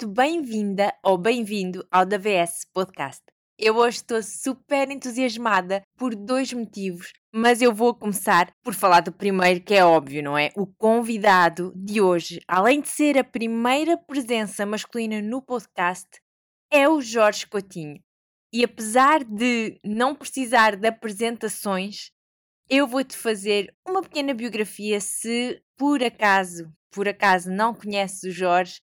Muito bem-vinda ou bem-vindo ao DVS Podcast. Eu hoje estou super entusiasmada por dois motivos, mas eu vou começar por falar do primeiro, que é óbvio, não é? O convidado de hoje, além de ser a primeira presença masculina no podcast, é o Jorge Coutinho. E apesar de não precisar de apresentações, eu vou-te fazer uma pequena biografia se por acaso, por acaso não conheces o Jorge.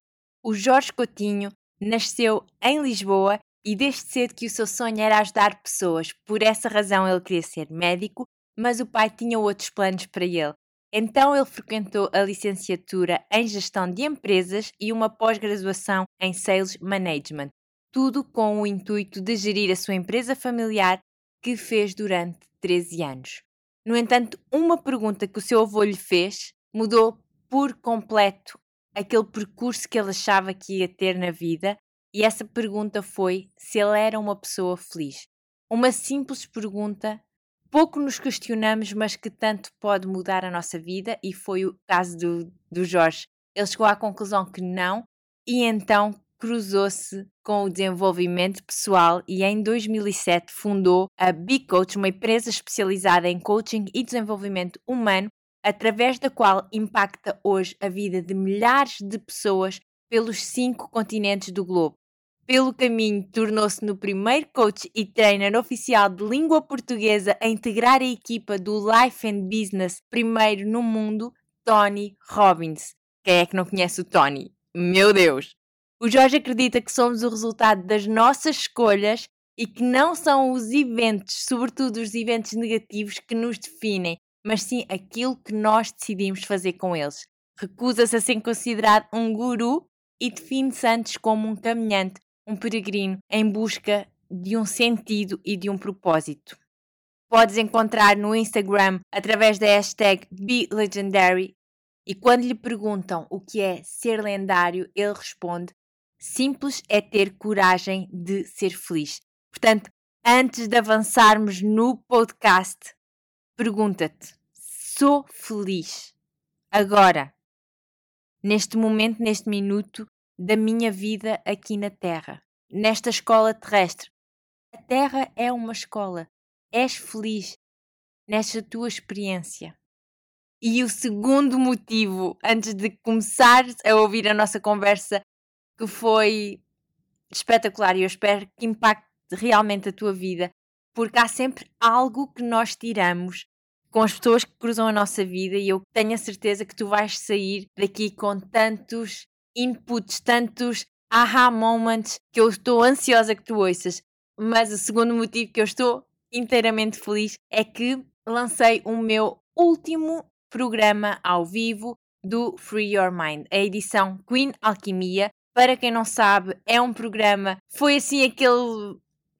O Jorge Coutinho nasceu em Lisboa e desde cedo que o seu sonho era ajudar pessoas. Por essa razão ele queria ser médico, mas o pai tinha outros planos para ele. Então ele frequentou a licenciatura em Gestão de Empresas e uma pós-graduação em Sales Management, tudo com o intuito de gerir a sua empresa familiar que fez durante 13 anos. No entanto, uma pergunta que o seu avô lhe fez mudou por completo aquele percurso que ele achava que ia ter na vida, e essa pergunta foi se ele era uma pessoa feliz. Uma simples pergunta, pouco nos questionamos, mas que tanto pode mudar a nossa vida, e foi o caso do, do Jorge. Ele chegou à conclusão que não, e então cruzou-se com o desenvolvimento pessoal e em 2007 fundou a Big Coach, uma empresa especializada em coaching e desenvolvimento humano, através da qual impacta hoje a vida de milhares de pessoas pelos cinco continentes do globo. Pelo caminho, tornou-se no primeiro coach e trainer oficial de língua portuguesa a integrar a equipa do Life and Business, primeiro no mundo, Tony Robbins. Quem é que não conhece o Tony? Meu Deus! O Jorge acredita que somos o resultado das nossas escolhas e que não são os eventos, sobretudo os eventos negativos, que nos definem, mas sim aquilo que nós decidimos fazer com eles. Recusa-se a ser considerado um guru e define-se antes como um caminhante, um peregrino em busca de um sentido e de um propósito. Podes encontrar no Instagram através da hashtag BeLegendary e quando lhe perguntam o que é ser lendário, ele responde Simples é ter coragem de ser feliz. Portanto, antes de avançarmos no podcast, pergunta-te: sou feliz agora, neste momento, neste minuto da minha vida aqui na Terra, nesta escola terrestre? A Terra é uma escola. És feliz nesta tua experiência. E o segundo motivo, antes de começar a ouvir a nossa conversa que foi espetacular e eu espero que impacte realmente a tua vida, porque há sempre algo que nós tiramos com as pessoas que cruzam a nossa vida e eu tenho a certeza que tu vais sair daqui com tantos inputs, tantos aha moments que eu estou ansiosa que tu ouças. Mas o segundo motivo que eu estou inteiramente feliz é que lancei o meu último programa ao vivo do Free Your Mind, a edição Queen Alquimia, para quem não sabe, é um programa, foi assim aquele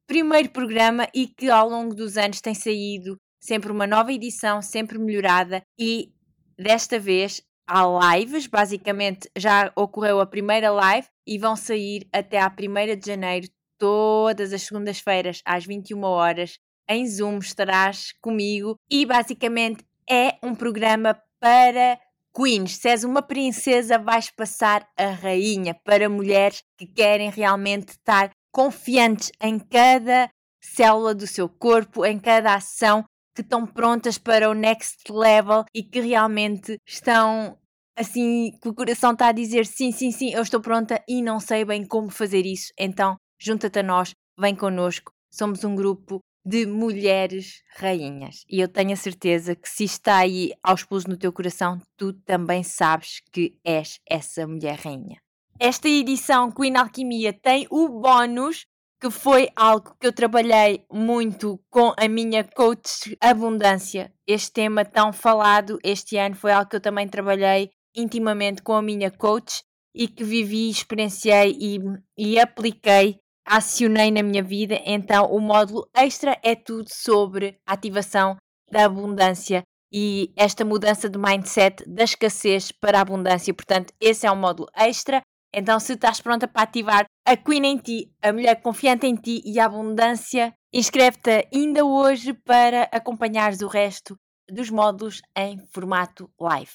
primeiro programa e que ao longo dos anos tem saído sempre uma nova edição, sempre melhorada. E desta vez há lives, basicamente já ocorreu a primeira live e vão sair até à 1 de janeiro, todas as segundas-feiras às 21 horas. Em Zoom. Estarás comigo. E basicamente é um programa para Queens, se és uma princesa, vais passar a rainha para mulheres que querem realmente estar confiantes em cada célula do seu corpo, em cada ação, que estão prontas para o next level e que realmente estão assim, que o coração está a dizer sim, sim, sim, eu estou pronta e não sei bem como fazer isso. Então, junta-te a nós, vem connosco. Somos um grupo de mulheres rainhas. E eu tenho a certeza que se está aí aos pulos no teu coração, tu também sabes que és essa mulher rainha. Esta edição Queen Alquimia tem o bónus que foi algo que eu trabalhei muito com a minha coach Abundância. Este tema tão falado este ano foi algo que eu também trabalhei intimamente com a minha coach e que vivi, experienciei e, e apliquei acionei na minha vida, então o módulo extra é tudo sobre a ativação da abundância e esta mudança de mindset da escassez para a abundância. Portanto, esse é um módulo extra. Então, se estás pronta para ativar a Queen em ti, a mulher confiante em ti e a abundância, inscreve-te ainda hoje para acompanhares o resto dos módulos em formato live.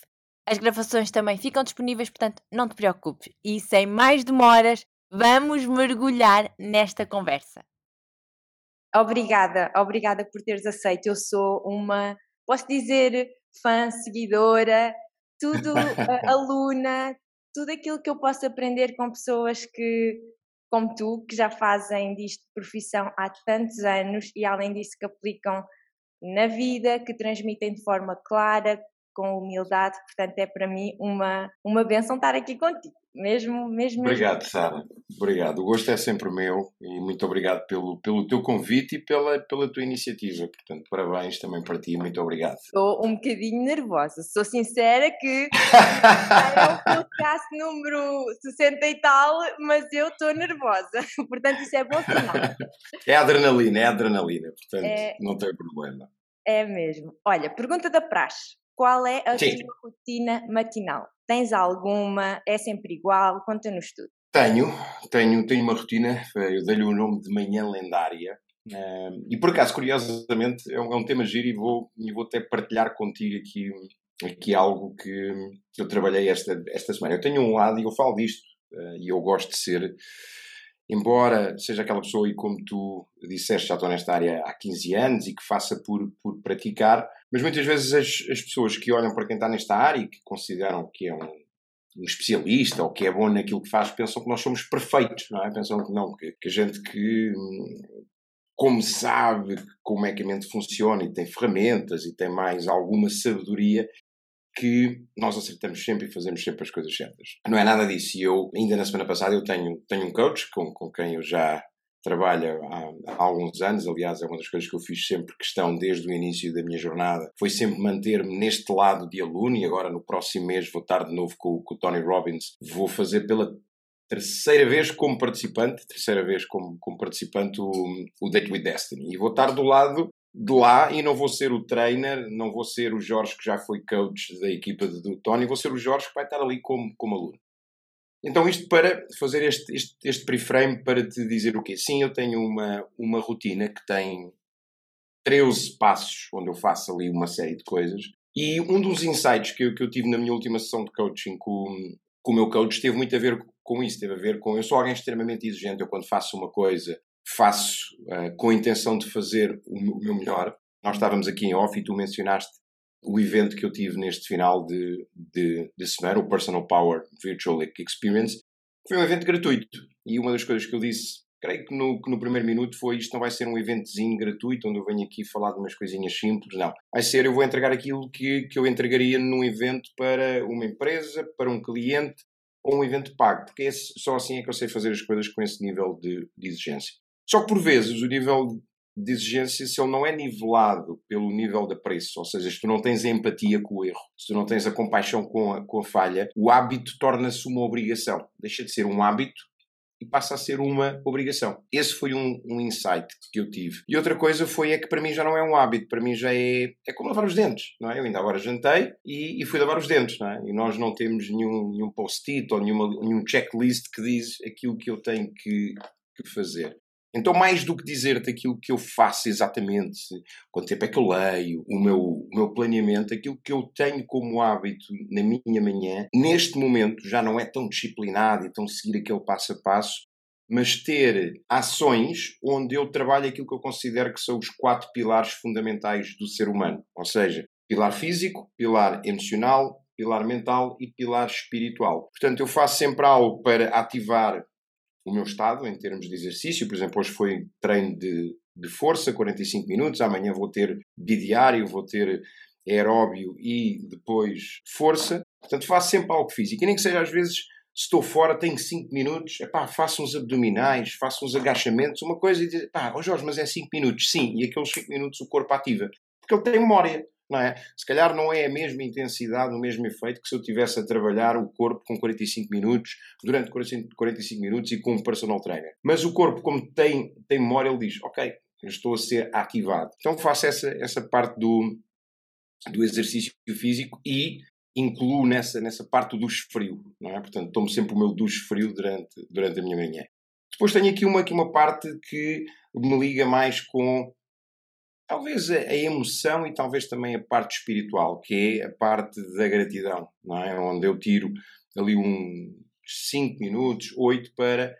As gravações também ficam disponíveis, portanto, não te preocupes. E sem mais demoras, vamos mergulhar nesta conversa. Obrigada, obrigada por teres aceito. Eu sou uma, posso dizer, fã, seguidora, tudo aluna, tudo aquilo que eu posso aprender com pessoas que, como tu, que já fazem disto profissão há tantos anos e além disso que aplicam na vida, que transmitem de forma clara, com humildade, portanto é para mim uma, uma benção estar aqui contigo. Mesmo, mesmo. Obrigado, Sara. Obrigado. O gosto é sempre meu e muito obrigado pelo, pelo teu convite e pela, pela tua iniciativa. Portanto, parabéns também para ti. Muito obrigado. Estou um bocadinho nervosa. Sou sincera que é o podcast número 60 e tal, mas eu estou nervosa. Portanto, isso é bom sinal. É adrenalina, é adrenalina. Portanto, é... não tem problema. É mesmo. Olha, pergunta da praxe. Qual é a Sim. tua rotina matinal? Tens alguma? É sempre igual? Conta-nos tudo. Tenho, tenho, tenho uma rotina, eu dei-lhe o nome de manhã lendária. Uh, e por acaso, curiosamente, é um, é um, tema giro e vou, e vou até partilhar contigo aqui, aqui algo que eu trabalhei esta, esta semana. Eu tenho um lado e eu falo disto, uh, e eu gosto de ser embora seja aquela pessoa, e como tu disseste, já estou nesta área há 15 anos e que faça por, por praticar, mas muitas vezes as, as pessoas que olham para quem está nesta área e que consideram que é um, um especialista ou que é bom naquilo que faz, pensam que nós somos perfeitos, não é? Pensam que não, que, que a gente que, como sabe como é que a mente funciona e tem ferramentas e tem mais alguma sabedoria, que nós acertamos sempre e fazemos sempre as coisas certas. Não é nada disso. E eu, ainda na semana passada, eu tenho, tenho um coach com, com quem eu já trabalho há, há, alguns anos. Aliás, é uma das coisas que eu fiz sempre questão desde o início da minha jornada. Foi sempre manter-me neste lado de aluno e agora no próximo mês vou estar de novo com, com o Tony Robbins. Vou fazer pela terceira vez como participante, terceira vez como, como participante o, o Date with Destiny. E vou estar do lado de lá e não vou ser o trainer, não vou ser o Jorge que já foi coach da equipa do Tony, vou ser o Jorge que vai estar ali como, como aluno. Então, isto para fazer este, este, este pre-frame para te dizer o quê? Sim, eu tenho uma, uma rotina que tem 13 passos, onde eu faço ali uma série de coisas. E um dos insights que eu, que eu tive na minha última sessão de coaching com, com o meu coach teve muito a ver com isso, teve a ver com. Eu sou alguém extremamente exigente, eu quando faço uma coisa faço uh, com a intenção de fazer o meu melhor. Nós estávamos aqui em off e tu mencionaste o evento que eu tive neste final de, de, de semana, o Personal Power Virtual Experience. Foi um evento gratuito e uma das coisas que eu disse, creio que no, que no primeiro minuto, foi isto não vai ser um eventozinho gratuito onde eu venho aqui falar de umas coisinhas simples, não. Vai ser, eu vou entregar aquilo que, que eu entregaria num evento para uma empresa, para um cliente ou um evento pago, porque esse, só assim é que eu sei fazer as coisas com esse nível de, de exigência. Só que por vezes o nível de exigência, se ele não é nivelado pelo nível de preço, ou seja, se tu não tens a empatia com o erro, se tu não tens a compaixão com a, com a falha, o hábito torna-se uma obrigação. Deixa de ser um hábito e passa a ser uma obrigação. Esse foi um, um, insight que eu tive. E outra coisa foi é que para mim já não é um hábito, para mim já é, é como lavar os dentes, não é? Eu ainda agora jantei e, e fui lavar os dentes, não é? E nós não temos nenhum, nenhum post-it ou nenhuma, nenhum checklist que diz aquilo que eu tenho que, que fazer. Então, mais do que dizer-te aquilo que eu faço exatamente, quanto tempo é que eu leio, o meu, o meu planeamento, aquilo que eu tenho como hábito na minha manhã, neste momento já não é tão disciplinado e tão seguir aquele passo a passo, mas ter ações onde eu trabalho aquilo que eu considero que são os quatro pilares fundamentais do ser humano. Ou seja, pilar físico, pilar emocional, pilar mental e pilar espiritual. Portanto, eu faço sempre algo para ativar o meu estado em termos de exercício. Por exemplo, hoje foi treino de, de força, 45 minutos. Amanhã vou ter bidiário, vou ter aeróbio e depois força. Portanto, faço sempre algo físico. E nem que seja às vezes, se estou fora, tenho 5 minutos, epá, faço uns abdominais, faço uns agachamentos, uma coisa e diz, pá, oh Jorge, mas é 5 minutos. Sim, e aqueles 5 minutos o corpo ativa. Porque ele tem memória não é? Se calhar não é a mesma intensidade, o mesmo efeito que se eu tivesse a trabalhar o corpo com 45 minutos, durante 45 minutos e com um personal trainer. Mas o corpo, como tem, tem memória, ele diz, ok, estou a ser ativado. Então faço essa, essa parte do, do exercício físico e incluo nessa, nessa parte o duche frio, não é? Portanto, tomo sempre o meu duche frio durante, durante a minha manhã. Depois tenho aqui uma, aqui uma parte que me liga mais com talvez a, emoção e talvez também a parte espiritual, que é a parte da gratidão, não é? Onde eu tiro ali uns 5 minutos, 8 para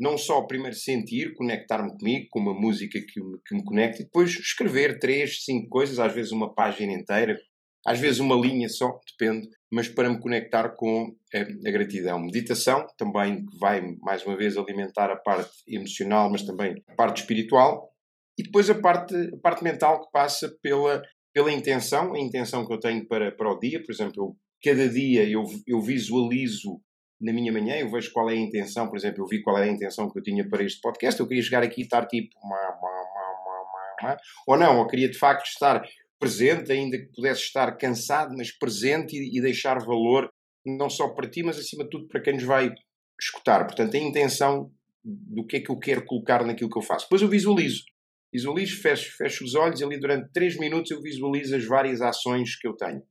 não só primeiro sentir, conectar-me comigo com uma música que me, que me conecte e depois escrever três, cinco coisas, às vezes uma página inteira, às vezes uma linha só, depende, mas para me conectar com a, a gratidão. Meditação também vai, mais uma vez, alimentar a parte emocional, mas também a parte espiritual. E depois a parte, a parte mental que passa pela, pela intenção, a intenção que eu tenho para, para o dia. Por exemplo, eu, cada dia eu, eu visualizo na minha manhã, eu vejo qual é a intenção, por exemplo, eu vi qual era a intenção que eu tinha para este podcast, eu queria chegar aqui e estar tipo ou não, eu queria de facto estar presente, ainda que pudesse estar cansado, mas presente e, e deixar valor não só para ti, mas acima de tudo para quem nos vai escutar. Portanto, a intenção do que é que eu quero colocar naquilo que eu faço. Depois eu visualizo. Visualizo, fecho, fecho os olhos e ali durante 3 minutos eu visualizo as várias ações que eu tenho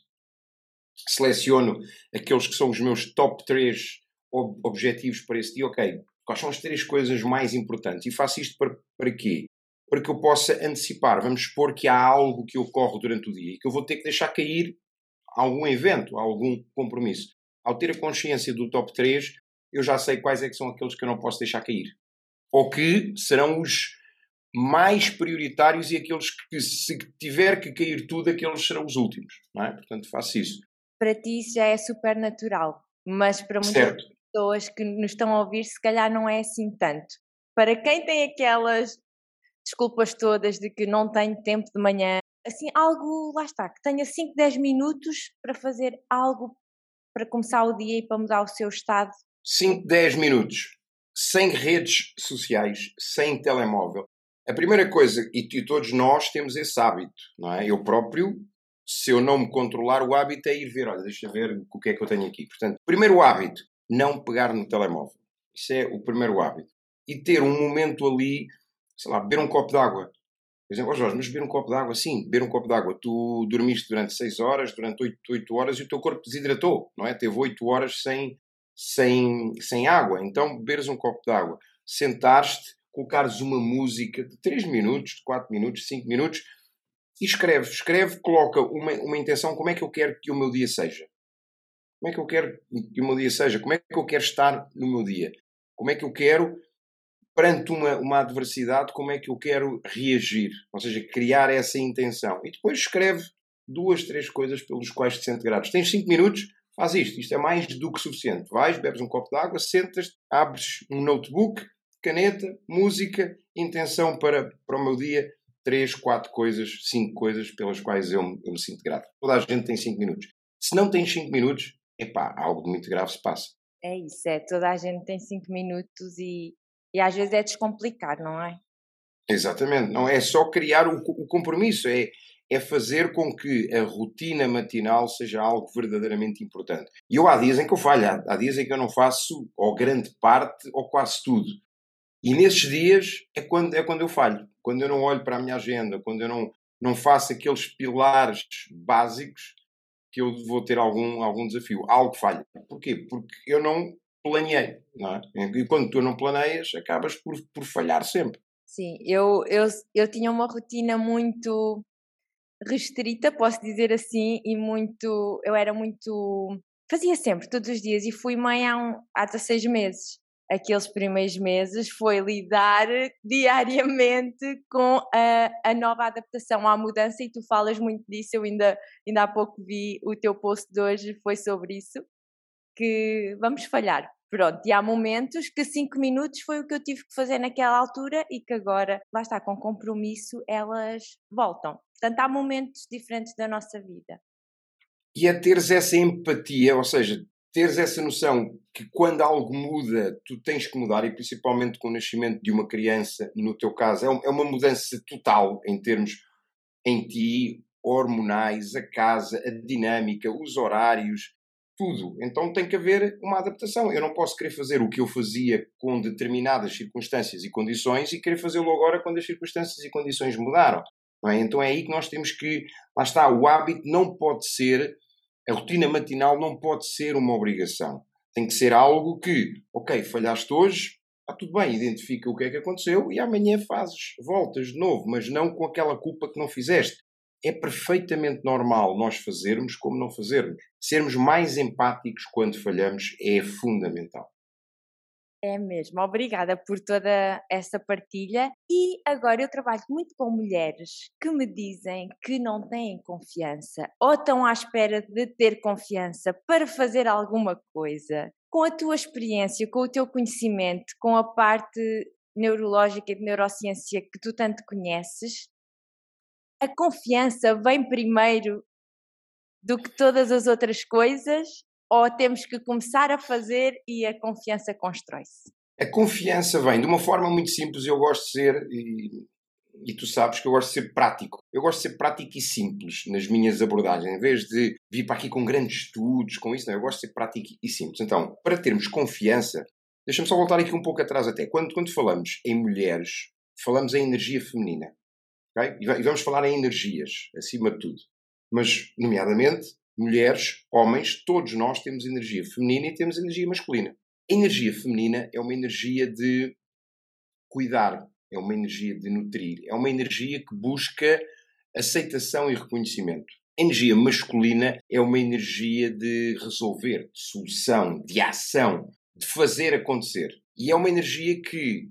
seleciono aqueles que são os meus top 3 ob objetivos para esse dia, ok, quais são as três coisas mais importantes? E faço isto para, para quê? Para que eu possa antecipar, vamos supor que há algo que ocorre durante o dia e que eu vou ter que deixar cair algum evento, algum compromisso. Ao ter a consciência do top 3, eu já sei quais é que são aqueles que eu não posso deixar cair. Ou que serão os mais prioritários e aqueles que, se tiver que cair tudo, aqueles serão os últimos. Não é? Portanto, faço isso para ti isso já é super natural, mas para muitas certo. pessoas que nos estão a ouvir, se calhar não é assim tanto. Para quem tem aquelas desculpas todas de que não tem tempo de manhã, assim, algo, lá está, que tenha 5, 10 minutos para fazer algo para começar o dia e para mudar o seu estado. 5, 10 minutos, sem redes sociais, sem telemóvel. A primeira coisa, e todos nós temos esse hábito, não é? Eu próprio se eu não me controlar, o hábito é ir ver, olha, deixa ver o que é que eu tenho aqui. Portanto, primeiro hábito, não pegar no telemóvel. Isso é o primeiro hábito. E ter um momento ali, sei lá, beber um copo de água. Por exemplo, oh Jorge, mas beber um copo de água? Sim, beber um copo de água. Tu dormiste durante 6 horas, durante 8, 8 horas e o teu corpo desidratou, não é? Teve 8 horas sem, sem, sem água. Então, beberes um copo de água. Sentares-te, colocares uma música de 3 minutos, de 4 minutos, 5 minutos, e escreve, escreve, coloca uma, uma intenção, como é que eu quero que o meu dia seja? Como é que eu quero que o meu dia seja? Como é que eu quero estar no meu dia? Como é que eu quero, perante uma, uma adversidade, como é que eu quero reagir? Ou seja, criar essa intenção. E depois escreve duas, três coisas pelos quais te sentes grato. Tens cinco minutos, faz isto. Isto é mais do que suficiente. Vais, bebes um copo de água, sentas, abres um notebook, caneta, música, intenção para, para o meu dia três, quatro coisas, cinco coisas pelas quais eu, eu me sinto grato. Toda a gente tem cinco minutos. Se não tem cinco minutos, epá, algo de muito grave se passa. É isso, é. Toda a gente tem cinco minutos e, e às vezes é descomplicar, não é? Exatamente. Não é só criar o, o compromisso, é, é fazer com que a rotina matinal seja algo verdadeiramente importante. E eu há dias em que eu falho, há, há dias em que eu não faço ou grande parte ou quase tudo. E nesses dias é quando, é quando eu falho, quando eu não olho para a minha agenda, quando eu não, não faço aqueles pilares básicos que eu vou ter algum, algum desafio. Algo falha. Porquê? Porque eu não planeei. Não é? E quando tu não planeias, acabas por, por falhar sempre. Sim, eu, eu, eu tinha uma rotina muito restrita, posso dizer assim, e muito. Eu era muito. Fazia sempre, todos os dias, e fui mãe há, um, há 16 meses aqueles primeiros meses foi lidar diariamente com a, a, nova adaptação à mudança e tu falas muito disso, eu ainda, ainda há pouco vi o teu post de hoje, foi sobre isso, que vamos falhar. Pronto, e há momentos que cinco minutos foi o que eu tive que fazer naquela altura e que agora, lá está, com compromisso, elas voltam. Portanto, há momentos diferentes da nossa vida. E a teres essa empatia, ou seja, teres essa noção que quando algo muda, tu tens que mudar, e principalmente com o nascimento de uma criança, no teu caso, é, é uma mudança total em termos em ti, hormonais, a casa, a dinâmica, os horários, tudo. Então tem que haver uma adaptação. Eu não posso querer fazer o que eu fazia com determinadas circunstâncias e condições e querer fazê-lo agora quando as circunstâncias e condições mudaram. É? Então é aí que nós temos que. Lá está, o hábito não pode ser a rotina matinal não pode ser uma obrigação. Tem que ser algo que, ok, falhaste hoje, Está tudo bem, identifica o que é que aconteceu e amanhã fazes, voltas de novo, mas não com aquela culpa que não fizeste. É perfeitamente normal nós fazermos como não fazermos. Sermos mais empáticos quando falhamos é fundamental. É mesmo, obrigada por toda essa partilha. E agora eu trabalho muito com mulheres que me dizem que não têm confiança ou estão à espera de ter confiança para fazer alguma coisa. Com a tua experiência, com o teu conhecimento, com a parte neurológica e de neurociência que tu tanto conheces, a confiança vem primeiro do que todas as outras coisas ou temos que começar a fazer e a confiança constrói-se? A confiança vem de uma forma muito simples. Eu gosto de ser, e, e, tu sabes que eu gosto de ser prático. Eu gosto de ser prático e simples nas minhas abordagens. Em vez de vir para aqui com grandes estudos, com isso, não. Eu gosto de ser prático e simples. Então, para termos confiança, deixa-me só voltar aqui um pouco atrás até. Quando, quando falamos em mulheres, falamos em energia feminina. Okay? E vamos falar em energias, acima de tudo. Mas, nomeadamente, mulheres, homens, todos nós temos energia feminina e temos energia masculina. A energia feminina é uma energia de cuidar, é uma energia de nutrir, é uma energia que busca aceitação e reconhecimento. A energia masculina é uma energia de resolver, de solução, de ação, de fazer acontecer. E é uma energia que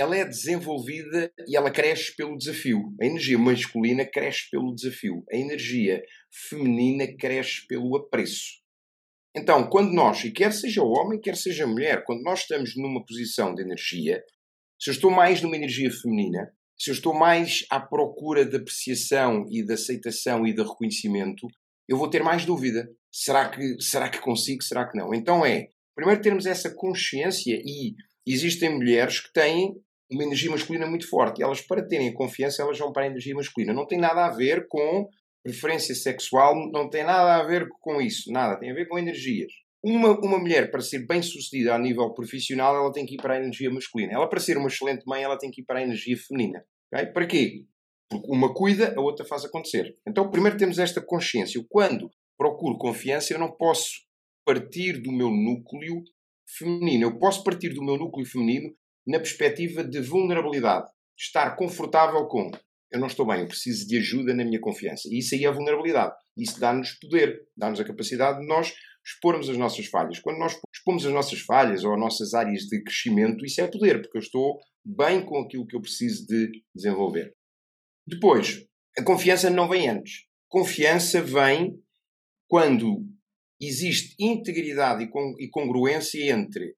ela é desenvolvida e ela cresce pelo desafio. A energia masculina cresce pelo desafio. A energia feminina cresce pelo apreço. Então, quando nós, e quer seja homem, quer seja mulher, quando nós estamos numa posição de energia, se eu estou mais numa energia feminina, se eu estou mais à procura de apreciação e de aceitação e de reconhecimento, eu vou ter mais dúvida. Será que, será que consigo? Será que não? Então é, primeiro termos essa consciência e existem mulheres que têm uma energia masculina muito forte. E elas, para terem confiança, elas vão para a energia masculina. Não tem nada a ver com preferência sexual, não tem nada a ver com isso. Nada. Tem a ver com energias. Uma, uma mulher, para ser bem sucedida a nível profissional, ela tem que ir para a energia masculina. Ela, para ser uma excelente mãe, ela tem que ir para a energia feminina. Okay? Para quê? Porque uma cuida, a outra faz acontecer. Então, primeiro temos esta consciência. Quando procuro confiança, eu não posso partir do meu núcleo feminino. Eu posso partir do meu núcleo feminino na perspectiva de vulnerabilidade. Estar confortável com eu não estou bem, eu preciso de ajuda na minha confiança. E isso aí é vulnerabilidade. Isso dá-nos poder, dá-nos a capacidade de nós expormos as nossas falhas. Quando nós expomos as nossas falhas ou as nossas áreas de crescimento, isso é poder, porque eu estou bem com aquilo que eu preciso de desenvolver. Depois, a confiança não vem antes. Confiança vem quando existe integridade e congruência entre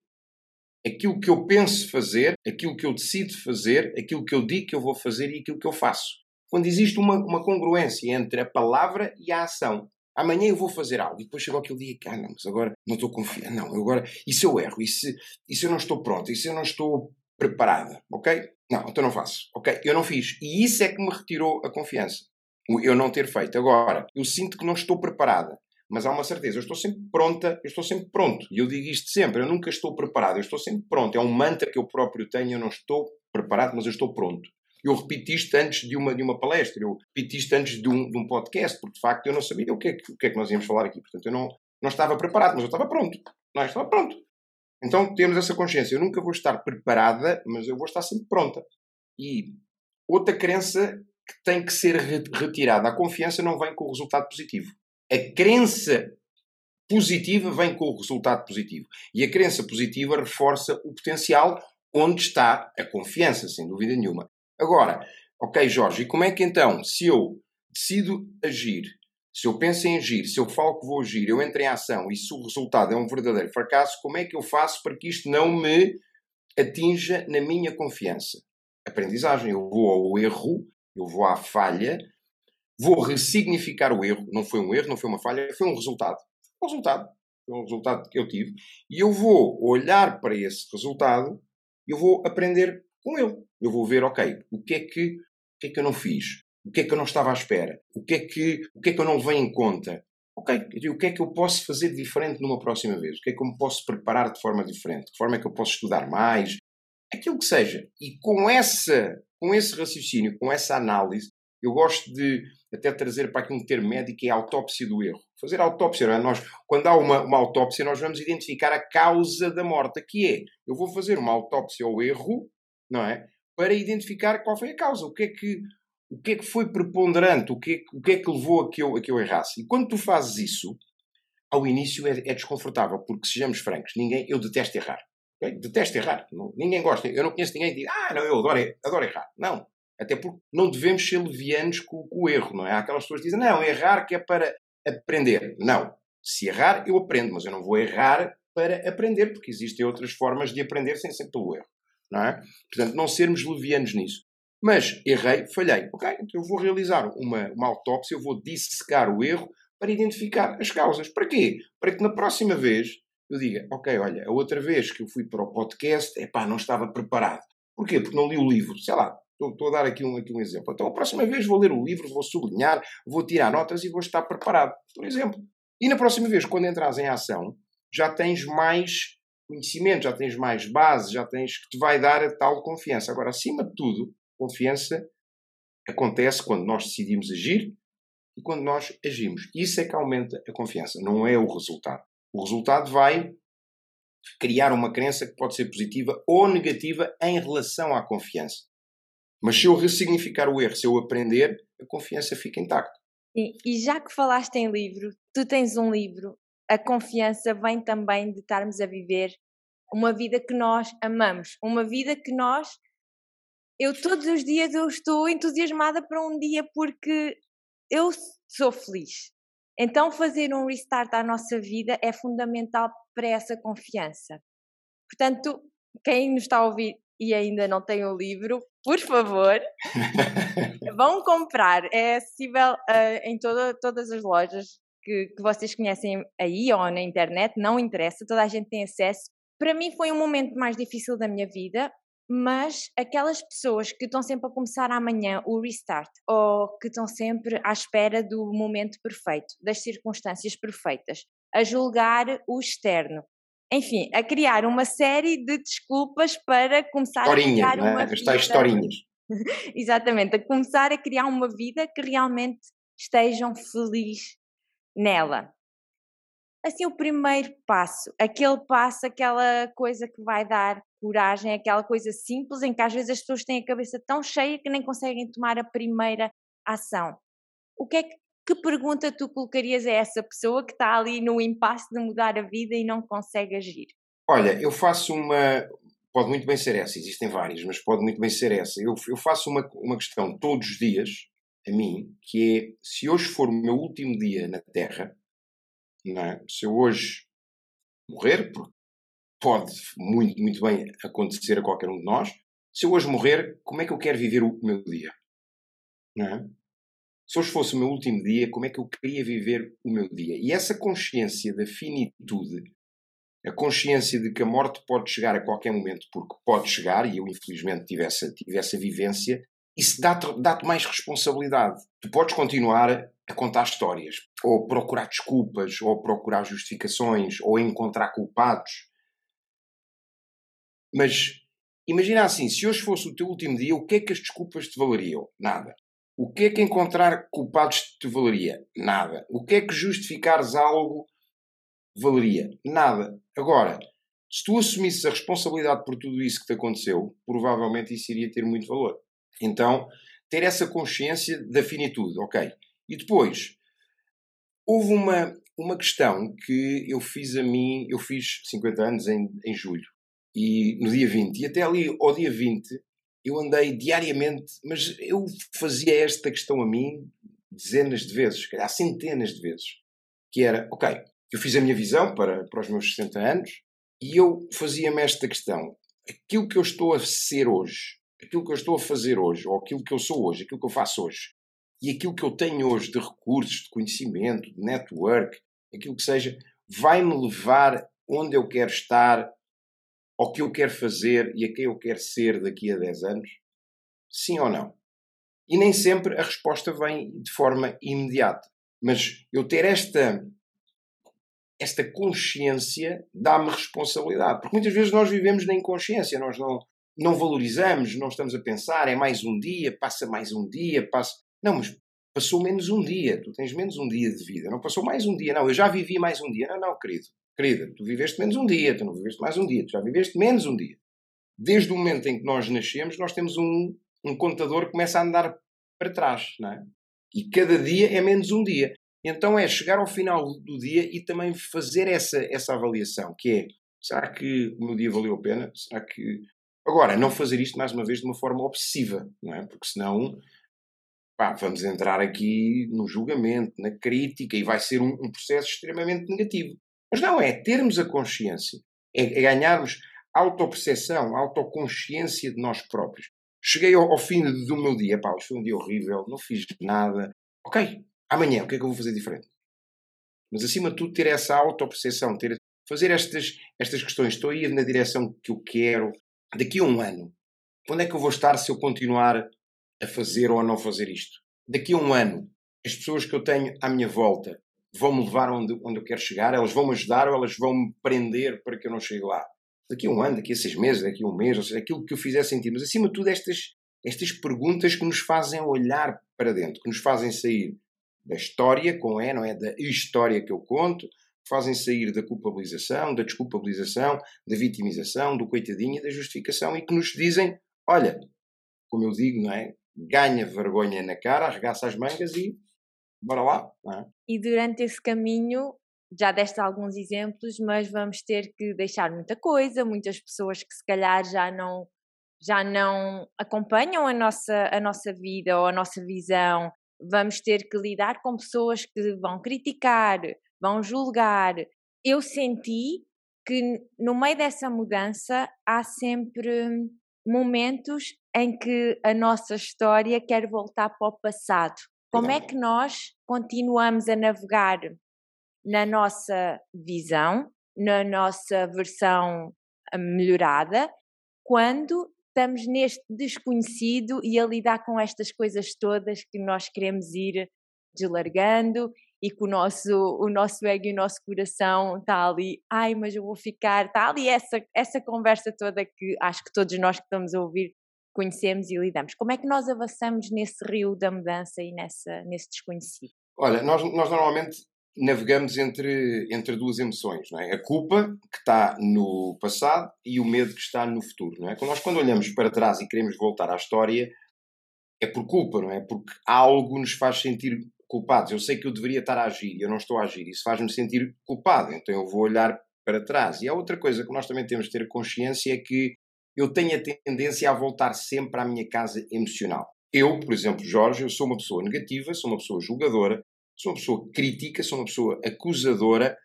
aquilo que eu penso fazer, aquilo que eu decido fazer, aquilo que eu digo que eu vou fazer e aquilo que eu faço. Quando existe uma, uma congruência entre a palavra e a ação. Amanhã eu vou fazer algo e depois chega aquele dia que, ah, não, mas agora não estou confiante, não, agora, e se eu erro, e se, e se eu não estou pronto, e se eu não estou preparada, ok? Não, então não faço, ok? Eu não fiz. E isso é que me retirou a confiança. Eu não ter feito. Agora, eu sinto que não estou preparada mas há uma certeza, eu estou sempre pronta, eu estou sempre pronto. E eu digo isto sempre, eu nunca estou preparado, eu estou sempre pronto. É um mantra que eu próprio tenho, eu não estou preparado, mas eu estou pronto. Eu repito isto antes de uma, de uma palestra, eu repito isto antes de um, de um podcast, porque de facto eu não sabia o que, é que, o que é que nós íamos falar aqui. Portanto, eu não, não estava preparado, mas eu estava pronto. Não, estava pronto. Então temos essa consciência. Eu nunca vou estar preparada, mas eu vou estar sempre pronta. E outra crença que tem que ser retirada. A confiança não vem com o resultado positivo a crença positiva vem com o resultado positivo. E a crença positiva reforça o potencial onde está a confiança, sem dúvida nenhuma. Agora, ok, Jorge, e como é que então, se eu decido agir, se eu penso em agir, se eu falo que vou agir, eu entro em ação e se o resultado é um verdadeiro fracasso, como é que eu faço para que isto não me atinja na minha confiança? Aprendizagem. Eu vou ao erro, eu vou à falha, vou ressignificar o erro. Não foi um erro, não foi uma falha, foi um resultado. Um resultado. Foi um resultado que eu tive. E eu vou olhar para esse resultado e eu vou aprender com ele. Eu vou ver, ok, o que é que, o que, é que eu não fiz? O que é que eu não estava à espera? O que é que, o que, é que eu não levei em conta? Ok, o que é que eu posso fazer diferente numa próxima vez? O que é que eu me posso preparar de forma diferente? De forma é que eu posso estudar mais? Aquilo que seja. E com, essa, com esse raciocínio, com essa análise, eu gosto de até trazer para aqui um termo médico, que é a autópsia do erro. Fazer autópsia, é? nós, quando há uma, uma autópsia, nós vamos identificar a causa da morte, que é, eu vou fazer uma autópsia ao erro, não é? Para identificar qual foi a causa, o que é que, o que, é que foi preponderante, o que, é, o que é que levou a que, eu, a que eu errasse. E quando tu fazes isso, ao início é, é desconfortável, porque sejamos francos, ninguém, eu detesto errar. Okay? Detesto errar. Não, ninguém gosta. Eu não conheço ninguém que diga, ah, não, eu adoro, adoro errar. Não. Até porque não devemos ser levianos com, com, o erro, não é? Há aquelas pessoas que dizem, não, errar que é para aprender. Não. Se errar, eu aprendo, mas eu não vou errar para aprender, porque existem outras formas de aprender sem ser pelo erro. Não é? Portanto, não sermos levianos nisso. Mas errei, falhei. Ok, então eu vou realizar uma, uma autópsia, eu vou dissecar o erro para identificar as causas. Para quê? Para que na próxima vez eu diga, ok, olha, a outra vez que eu fui para o podcast, epá, não estava preparado. Porquê? Porque não li o livro. Sei lá, estou, a dar aqui um, aqui um exemplo. Então a próxima vez vou ler o livro, vou sublinhar, vou tirar notas e vou estar preparado, por exemplo. E na próxima vez, quando entras em ação, já tens mais conhecimento, já tens mais base, já tens que te vai dar a tal confiança. Agora, acima de tudo, confiança acontece quando nós decidimos agir e quando nós agimos. Isso é que aumenta a confiança, não é o resultado. O resultado vai criar uma crença que pode ser positiva ou negativa em relação à confiança. Mas se eu ressignificar o erro, se eu aprender, a confiança fica intacta. E, e já que falaste em livro, tu tens um livro, a confiança vem também de estarmos a viver uma vida que nós amamos, uma vida que nós eu todos os dias eu estou entusiasmada para um dia porque eu sou feliz. Então fazer um restart à nossa vida é fundamental para essa confiança. Portanto, quem nos está a ouvir e ainda não tem o livro, por favor, vão comprar. É acessível uh, em toda, todas as lojas que, que vocês conhecem aí ou na internet, não interessa, toda a gente tem acesso. Para mim foi um momento mais difícil da minha vida, mas aquelas pessoas que estão sempre a começar amanhã o restart ou que estão sempre à espera do momento perfeito, das circunstâncias perfeitas, a julgar o externo, enfim, a criar uma série de desculpas para começar Historinha, a criar né? uma As tais historinhas. Exatamente, a começar a criar uma vida que realmente estejam felizes nela. Assim, o primeiro passo, aquele passo, aquela coisa que vai dar coragem, aquela coisa simples em que às vezes as pessoas têm a cabeça tão cheia que nem conseguem tomar a primeira ação. O que é que que pergunta tu colocarias a essa pessoa que está ali no impasse de mudar a vida e não consegue agir? Olha, eu faço uma. Pode muito bem ser essa, existem várias, mas pode muito bem ser essa. Eu, eu faço uma, uma questão todos os dias, a mim, que é: se hoje for o meu último dia na Terra, é? se eu hoje morrer, porque pode muito, muito bem acontecer a qualquer um de nós, se eu hoje morrer, como é que eu quero viver o meu dia? Não é? Se hoje fosse o meu último dia, como é que eu queria viver o meu dia? E essa consciência da finitude, a consciência de que a morte pode chegar a qualquer momento, porque pode chegar, e eu infelizmente tive essa, tive essa vivência, isso dá-te dá mais responsabilidade. Tu podes continuar a contar histórias, ou procurar desculpas, ou procurar justificações, ou encontrar culpados. Mas imagina assim: se hoje fosse o teu último dia, o que é que as desculpas te valeriam? Nada. O que é que encontrar culpados te valeria? Nada. O que é que justificares algo valeria? Nada. Agora, se tu assumisses a responsabilidade por tudo isso que te aconteceu, provavelmente isso iria ter muito valor. Então, ter essa consciência da finitude, ok? E depois, houve uma, uma questão que eu fiz a mim, eu fiz 50 anos em, em julho, e no dia 20, e até ali ao dia 20, eu andei diariamente, mas eu fazia esta questão a mim dezenas de vezes, calhar centenas de vezes, que era, ok, eu fiz a minha visão para, para os meus 60 anos e eu fazia-me esta questão, aquilo que eu estou a ser hoje, aquilo que eu estou a fazer hoje, ou aquilo que eu sou hoje, aquilo que eu faço hoje, e aquilo que eu tenho hoje de recursos, de conhecimento, de network, aquilo que seja, vai-me levar onde eu quero estar ao que eu quero fazer e a quem eu quero ser daqui a 10 anos? Sim ou não? E nem sempre a resposta vem de forma imediata. Mas eu ter esta, esta consciência dá-me responsabilidade. Porque muitas vezes nós vivemos na inconsciência, nós não, não valorizamos, não estamos a pensar, é mais um dia, passa mais um dia, passa. Não, mas passou menos um dia, tu tens menos um dia de vida, não passou mais um dia, não, eu já vivi mais um dia. Não, não, querido, querida, tu viveste menos um dia, tu não viveste mais um dia, tu já viveste menos um dia. Desde o momento em que nós nascemos, nós temos um, um contador que começa a andar para trás, não é? E cada dia é menos um dia. Então é chegar ao final do dia e também fazer essa, essa avaliação, que é, será que o meu dia valeu a pena? Será que... Agora, não fazer isto, mais uma vez, de uma forma obsessiva, não é? Porque senão pá, vamos entrar aqui no julgamento, na crítica, e vai ser um, um processo extremamente negativo. Mas não é termos a consciência, é, ganharmos autoperceção, autoconsciência de nós próprios. Cheguei ao, ao fim do meu dia, pá, foi um dia horrível, não fiz nada. Ok, amanhã, o que é que eu vou fazer diferente? Mas acima de tudo, ter essa autoperceção, ter, fazer estas, estas questões. Estou a ir na direção que eu quero. Daqui a um ano, onde é que eu vou estar se eu continuar a fazer ou a não fazer isto? Daqui a um ano, as pessoas que eu tenho à minha volta vão me levar onde, onde eu quero chegar? Elas vão me ajudar ou elas vão me prender para que eu não chegue lá? Daqui a um ano, daqui a seis meses, daqui a um mês, ou seja, aquilo que eu fizer sentir. Mas acima de tudo, estas, estas perguntas que nos fazem olhar para dentro, que nos fazem sair da história, com E, não é? Da história que eu conto, fazem sair da culpabilização, da desculpabilização, da vitimização, do coitadinho da justificação e que nos dizem: olha, como eu digo, não é? Ganha vergonha na cara, arregaça as mangas e bora lá. É? E durante esse caminho, já deste alguns exemplos, mas vamos ter que deixar muita coisa, muitas pessoas que se calhar já não já não acompanham a nossa, a nossa vida ou a nossa visão. Vamos ter que lidar com pessoas que vão criticar, vão julgar. Eu senti que no meio dessa mudança há sempre momentos em que a nossa história quer voltar para o passado. Como é que nós continuamos a navegar na nossa visão, na nossa versão ah, melhorada, quando estamos neste desconhecido e a lidar com estas coisas todas que nós queremos ir deslargando e que o nosso, o nosso ego e o nosso coração está ali, ai, mas eu vou ficar, está ali essa, essa conversa toda que acho que todos nós que estamos a ouvir conhecemos e lidamos. Como é que nós avançamos nesse rio da mudança e nessa, nesse desconhecido? Olha, nós, nós normalmente navegamos entre, entre duas emoções, não é? A culpa que está no passado e o medo que está no futuro, não é? Quando nós quando olhamos para trás e queremos voltar à história, é por culpa, não é? Porque algo nos faz sentir culpados. Eu sei que eu deveria estar a agir e eu não estou a agir. Isso faz-me sentir culpado, então eu vou olhar para trás. E há outra coisa que nós também temos de ter consciência é que eu tenho a tendência a voltar sempre à minha casa emocional. Eu, por exemplo, Jorge, eu sou uma pessoa negativa, sou uma pessoa julgadora, sou uma pessoa crítica, sou uma pessoa acusadora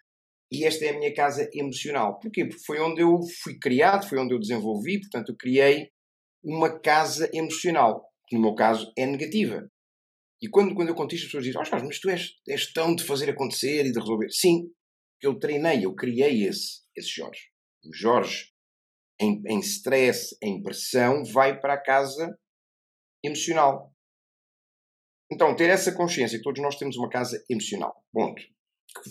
e esta é a minha casa emocional. Porquê? Porque foi onde eu fui criado, foi onde eu desenvolvi, portanto, eu criei uma casa emocional, que no meu caso é negativa. E quando, quando eu conto isto, as pessoas dizem: oh, Jorge, mas tu és, és tão de fazer acontecer e de resolver. Sim, eu treinei, eu criei esse, esse Jorge. O Jorge em, stress, em pressão, vai para a casa emocional. Então, ter essa consciência que todos nós temos uma casa emocional, ponto,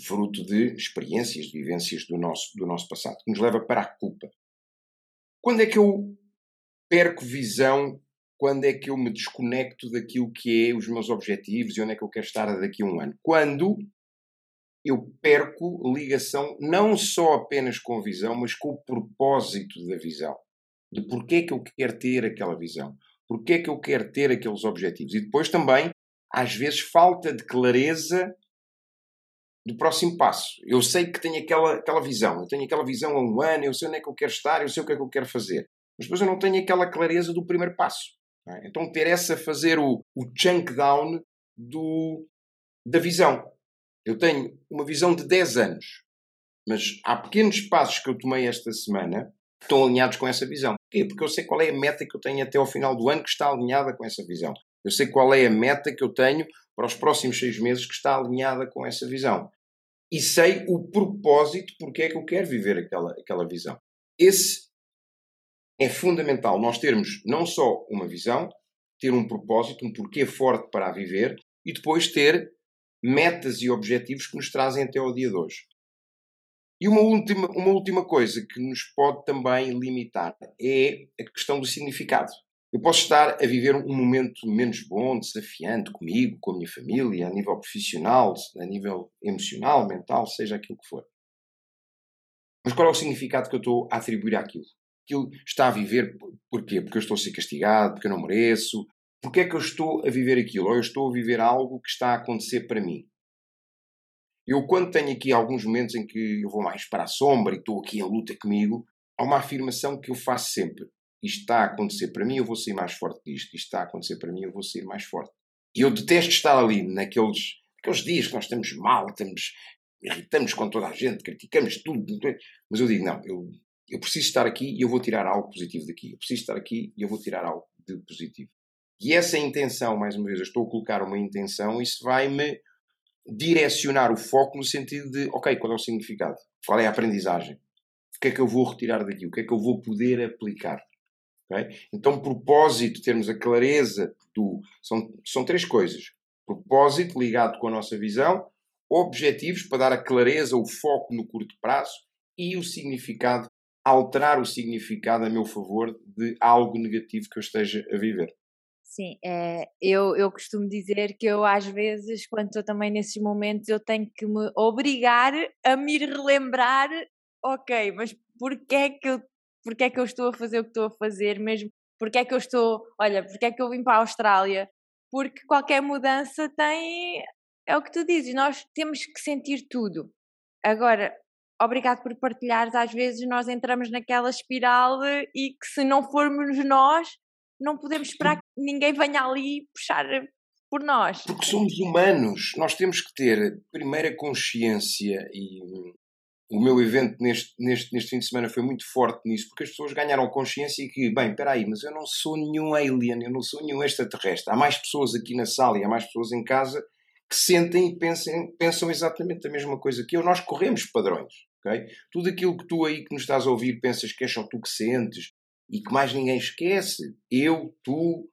fruto de experiências, de vivências do nosso, do nosso passado, que nos leva para a culpa. Quando é que eu perco visão? Quando é que eu me desconecto daquilo que é os meus objetivos e onde é que eu quero estar daqui a um ano? Quando eu perco ligação não só apenas com a visão, mas com o propósito da visão. De porquê que eu quero ter aquela visão, porquê que eu quero ter aqueles objetivos. E depois também, às vezes, falta de clareza do próximo passo. Eu sei que tenho aquela, aquela visão, eu tenho aquela visão há um ano, eu sei onde é que eu quero estar, eu sei o que é que eu quero fazer. Mas depois eu não tenho aquela clareza do primeiro passo. É? Então ter essa, fazer o, o chunk down do, da visão. Eu tenho uma visão de 10 anos, mas há pequenos passos que eu tomei esta semana que estão alinhados com essa visão. Porquê? Porque eu sei qual é a meta que eu tenho até ao final do ano que está alinhada com essa visão. Eu sei qual é a meta que eu tenho para os próximos seis meses que está alinhada com essa visão. E sei o propósito porque é que eu quero viver aquela, aquela visão. Esse é fundamental, nós termos não só uma visão, ter um propósito, um porquê forte para a viver e depois ter metas e objetivos que nos trazem até ao dia de hoje. E uma última, uma última coisa que nos pode também limitar é a questão do significado. Eu posso estar a viver um momento menos bom, desafiante comigo, com a minha família, a nível profissional, a nível emocional, mental, seja aquilo que for. Mas qual é o significado que eu estou a atribuir àquilo? Aquilo está a viver porquê? Porque eu estou a ser castigado, porque eu não mereço. Porquê é que eu estou a viver aquilo? Ou eu estou a viver algo que está a acontecer para mim? Eu, quando tenho aqui alguns momentos em que eu vou mais para a sombra e estou aqui em luta comigo, há uma afirmação que eu faço sempre. Isto está a acontecer para mim, eu vou sair mais forte disto. Isto está a acontecer para mim, eu vou sair mais forte. E eu detesto estar ali naqueles aqueles dias que nós estamos mal, estamos, irritamos com toda a gente, criticamos tudo. Mas eu digo, não, eu, eu preciso estar aqui e eu vou tirar algo positivo daqui. Eu preciso estar aqui e eu vou tirar algo de positivo. E essa intenção, mais uma vez, eu estou a colocar uma intenção, isso vai-me direcionar o foco no sentido de, ok, qual é o significado? Qual é a aprendizagem? O que é que eu vou retirar daqui? O que é que eu vou poder aplicar? Okay? Então, propósito, termos a clareza do. São, são três coisas: propósito ligado com a nossa visão, objetivos para dar a clareza, o foco no curto prazo e o significado, alterar o significado a meu favor de algo negativo que eu esteja a viver. Sim, é, eu, eu costumo dizer que eu às vezes, quando estou também nesses momentos, eu tenho que me obrigar a me relembrar, ok, mas porquê é que eu, porquê é que eu estou a fazer o que estou a fazer mesmo? Porquê é que eu estou, olha, porquê é que eu vim para a Austrália? Porque qualquer mudança tem, é o que tu dizes, nós temos que sentir tudo. Agora, obrigado por partilhares, às vezes nós entramos naquela espiral e que se não formos nós, não podemos esperar que ninguém venha ali puxar por nós. Porque somos humanos, nós temos que ter primeira consciência e o meu evento neste, neste, neste fim de semana foi muito forte nisso, porque as pessoas ganharam consciência que, bem, espera aí, mas eu não sou nenhum alien, eu não sou nenhum extraterrestre. Há mais pessoas aqui na sala e há mais pessoas em casa que sentem e pensem, pensam exatamente a mesma coisa que eu. Nós corremos padrões, ok? Tudo aquilo que tu aí que nos estás a ouvir pensas que é só tu que sentes, e que mais ninguém esquece. Eu, tu,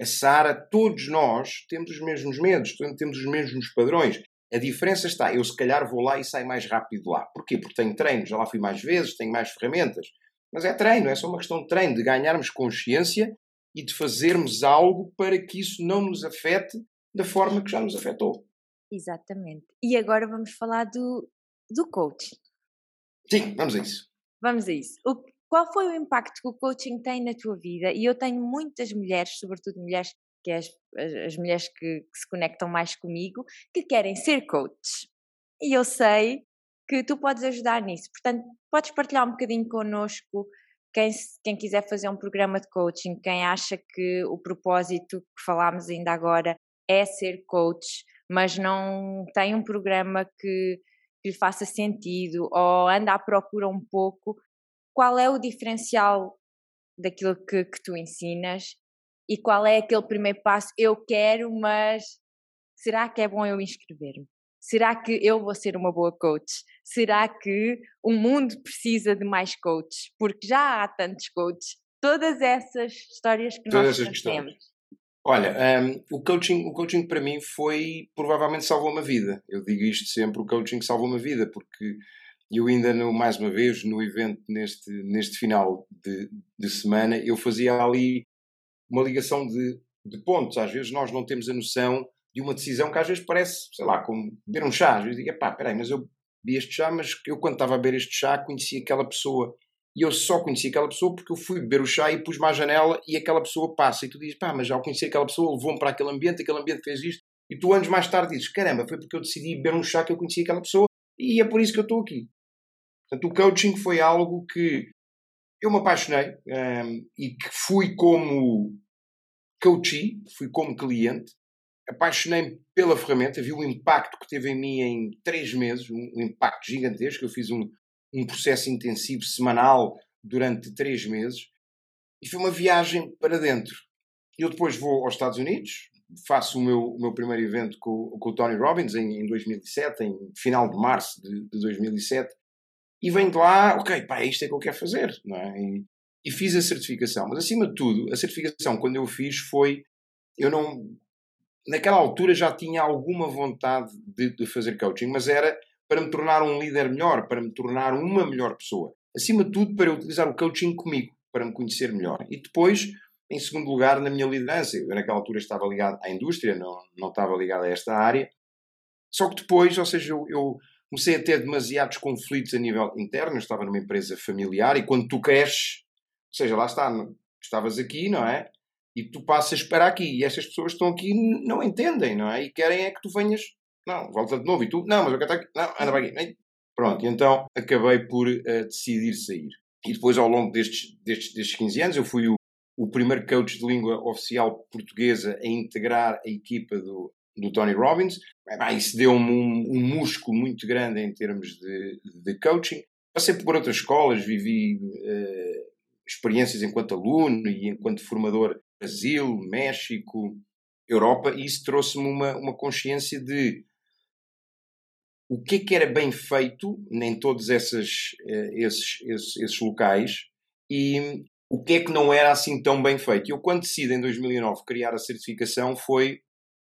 a Sara, todos nós temos os mesmos medos, temos os mesmos padrões. A diferença está, eu se calhar vou lá e saio mais rápido lá. Porquê? Porque tenho treino, já lá fui mais vezes, tenho mais ferramentas. Mas é treino, é só uma questão de treino, de ganharmos consciência e de fazermos algo para que isso não nos afete da forma que já nos afetou. Exatamente. E agora vamos falar do, do coaching. Sim, vamos a isso. Vamos a isso. O, qual foi o impacto que o coaching tem na tua vida? E eu tenho muitas mulheres, sobretudo mulheres que é as, as mulheres que, que, se conectam mais comigo, que querem ser coaches. E eu sei que tu podes ajudar nisso. Portanto, podes partilhar um bocadinho connosco quem, quem quiser fazer um programa de coaching, quem acha que o propósito que falámos ainda agora é ser coach, mas não tem um programa que, que lhe faça sentido ou anda à procura um pouco, qual é o diferencial daquilo que, que tu ensinas e qual é aquele primeiro passo? Eu quero, mas será que é bom eu inscrever-me? Será que eu vou ser uma boa coach? Será que o mundo precisa de mais coaches? Porque já há tantos coaches. Todas essas histórias que Todas nós temos. Olha, um, o, coaching, o coaching para mim foi, provavelmente salvou uma vida. Eu digo isto sempre, o coaching salvou uma vida, porque eu ainda, no, mais uma vez, no evento neste, neste final de, de semana, eu fazia ali uma ligação de, de pontos. Às vezes nós não temos a noção de uma decisão que às vezes parece, sei lá, como beber um chá. Às vezes digo, pá, peraí, mas eu bebi este chá, mas eu quando estava a beber este chá conheci aquela pessoa. E eu só conheci aquela pessoa porque eu fui beber o chá e pus-me à janela e aquela pessoa passa. E tu dizes, pá, mas já conheci aquela pessoa, levou-me para aquele ambiente, aquele ambiente fez isto. E tu anos mais tarde dizes, caramba, foi porque eu decidi beber um chá que eu conheci aquela pessoa e é por isso que eu estou aqui. Portanto, o coaching foi algo que eu me apaixonei um, ehm, e que fui como coachee, fui como cliente, apaixonei-me pela ferramenta, vi o impacto que teve em mim em três meses, um, um impacto gigantesco. Eu fiz um, um processo intensivo semanal durante três meses e foi uma viagem para dentro. Eu depois vou aos Estados Unidos, faço o meu, o meu primeiro evento com, com o Tony Robbins em, em 2007, em final de março de, de 2007, e venho de lá, ok, pá, isto é que eu quero fazer, não é? E, e, fiz a certificação. Mas acima de tudo, a certificação, quando eu fiz, foi. Eu não. Naquela altura já tinha alguma vontade de, de fazer coaching, mas era para me tornar um líder melhor, para me tornar uma melhor pessoa. Acima de tudo, para utilizar o coaching comigo, para me conhecer melhor. E depois, em segundo lugar, na minha liderança. Eu, naquela altura, estava ligado à indústria, não, não estava ligado a esta área. Só que depois, ou seja, eu, eu comecei a ter demasiados conflitos a nível interno. Eu estava numa empresa familiar e quando tu cresces, ou seja, lá está, estavas aqui, não é? E tu passas para aqui e estas pessoas que estão aqui não entendem, não é? E querem é que tu venhas, não, volta de novo e tu, não, mas eu quero estar aqui, não, anda para aqui. Pronto, então acabei por uh, decidir sair. E depois, ao longo destes, destes, destes 15 anos, eu fui o, o primeiro coach de língua oficial portuguesa a integrar a equipa do, do Tony Robbins. isso deu-me um, um, músculo muito grande em termos de, de coaching. Passei por outras escolas, vivi uh, experiências enquanto aluno e enquanto formador Brasil, México, Europa, e isso trouxe-me uma, uma consciência de o que é que era bem feito em todos esses, uh, esses, esses, esses locais e o que é que não era assim tão bem feito. Eu, quando decidi em 2009 criar a certificação, foi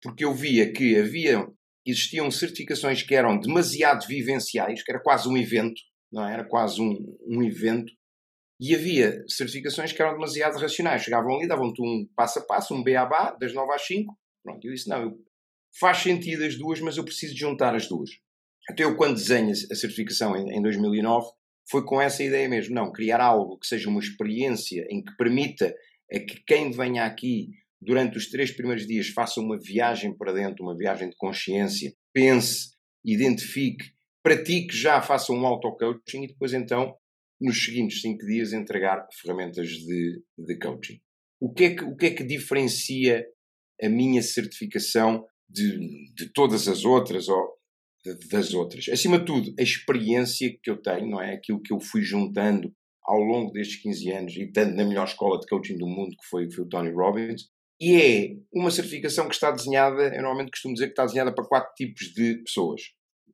porque eu via que havia, existiam certificações que eram demasiado vivenciais, que era quase um evento, não é? era quase um, um evento, e havia certificações que eram demasiado racionais. Chegavam ali, davam-te um passo a passo, um beabá, das 9 às 5. Pronto, eu disse, não, eu, faz sentido as duas, mas eu preciso juntar as duas. Até eu, quando desenho a certificação em, em 2009, foi com essa ideia mesmo. Não, criar algo que seja uma experiência em que permita a que quem venha aqui durante os três primeiros dias faça uma viagem para dentro, uma viagem de consciência, pense, identifique, pratique já, faça um auto-coaching e depois então, nos seguintes cinco dias, entregar ferramentas de, de coaching. O que, é que, o que é que diferencia a minha certificação de, de todas as outras ou das outras? Acima de tudo, a experiência que eu tenho, não é? Aquilo que eu fui juntando ao longo destes 15 anos e tanto na melhor escola de coaching do mundo, que foi, foi o Tony Robbins, e é uma certificação que está desenhada, eu normalmente costumo dizer que está desenhada para quatro tipos de pessoas.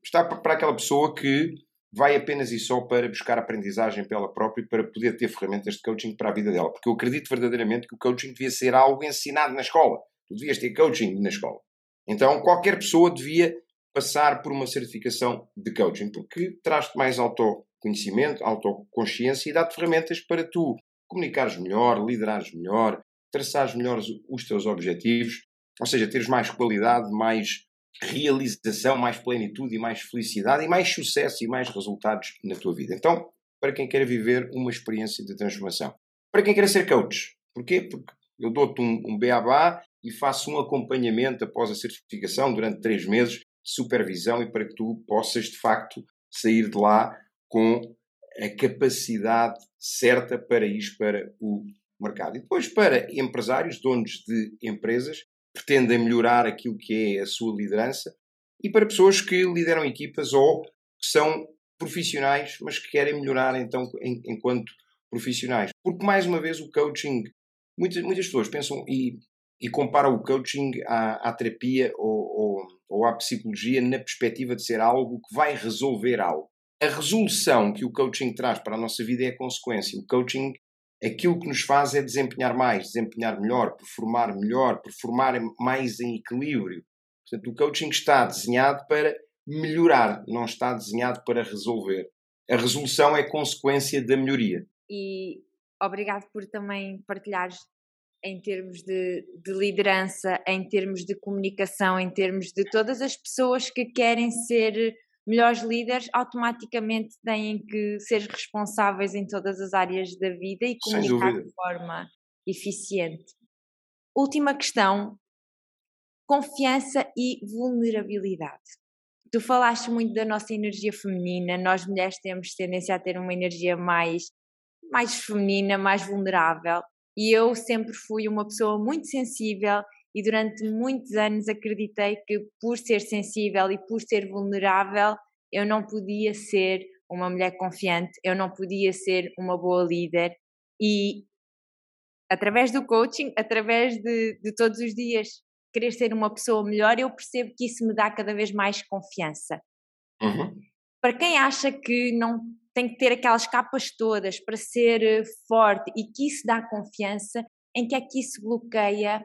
Está para aquela pessoa que vai apenas e só para buscar aprendizagem pela própria para poder ter ferramentas de coaching para a vida dela. Porque eu acredito verdadeiramente que o coaching devia ser algo ensinado na escola. Tu devias ter coaching na escola. Então qualquer pessoa devia passar por uma certificação de coaching, porque traz-te mais autoconhecimento, autoconsciência e dá-te ferramentas para tu comunicares melhor, liderares melhor, traçares melhor os teus objetivos, ou seja, teres mais qualidade, mais realização, mais plenitude e mais felicidade e mais sucesso e mais resultados na tua vida. Então, para quem quer viver uma experiência de transformação. Para quem quer ser coach. Porquê? Porque eu dou-te um, um beabá e faço um acompanhamento após a certificação durante três meses de supervisão e para que tu possas, de facto, sair de lá com a capacidade certa para ir para o mercado. E depois, para empresários, donos de empresas, pretendem melhorar aquilo que é a sua liderança, e para pessoas que lideram equipas ou que são profissionais, mas que querem melhorar então enquanto profissionais. Porque, mais uma vez, o coaching, muitas, muitas pessoas pensam e, e comparam o coaching à, à terapia ou, ou, ou à psicologia na perspectiva de ser algo que vai resolver algo. A resolução que o coaching traz para a nossa vida é a consequência. O coaching aquilo que nos faz é desempenhar mais, desempenhar melhor, performar melhor, performar mais em equilíbrio. Portanto, o coaching está desenhado para melhorar, não está desenhado para resolver. A resolução é consequência da melhoria. E obrigado por também partilhares em termos de, de, liderança, em termos de comunicação, em termos de todas as pessoas que querem ser melhores líderes automaticamente têm que ser responsáveis em todas as áreas da vida e comunicar de forma eficiente. Última questão: confiança e vulnerabilidade. Tu falaste muito da nossa energia feminina, nós mulheres temos tendência a ter uma energia mais, mais feminina, mais vulnerável. E eu sempre fui uma pessoa muito sensível e durante muitos anos acreditei que por ser sensível e por ser vulnerável eu não podia ser uma mulher confiante, eu não podia ser uma boa líder e através do coaching, através de, de todos os dias querer ser uma pessoa melhor, eu percebo que isso me dá cada vez mais confiança. Uhum. Para quem acha que não tem que ter aquelas capas todas para ser eh, forte e que isso dá confiança, em que é que isso bloqueia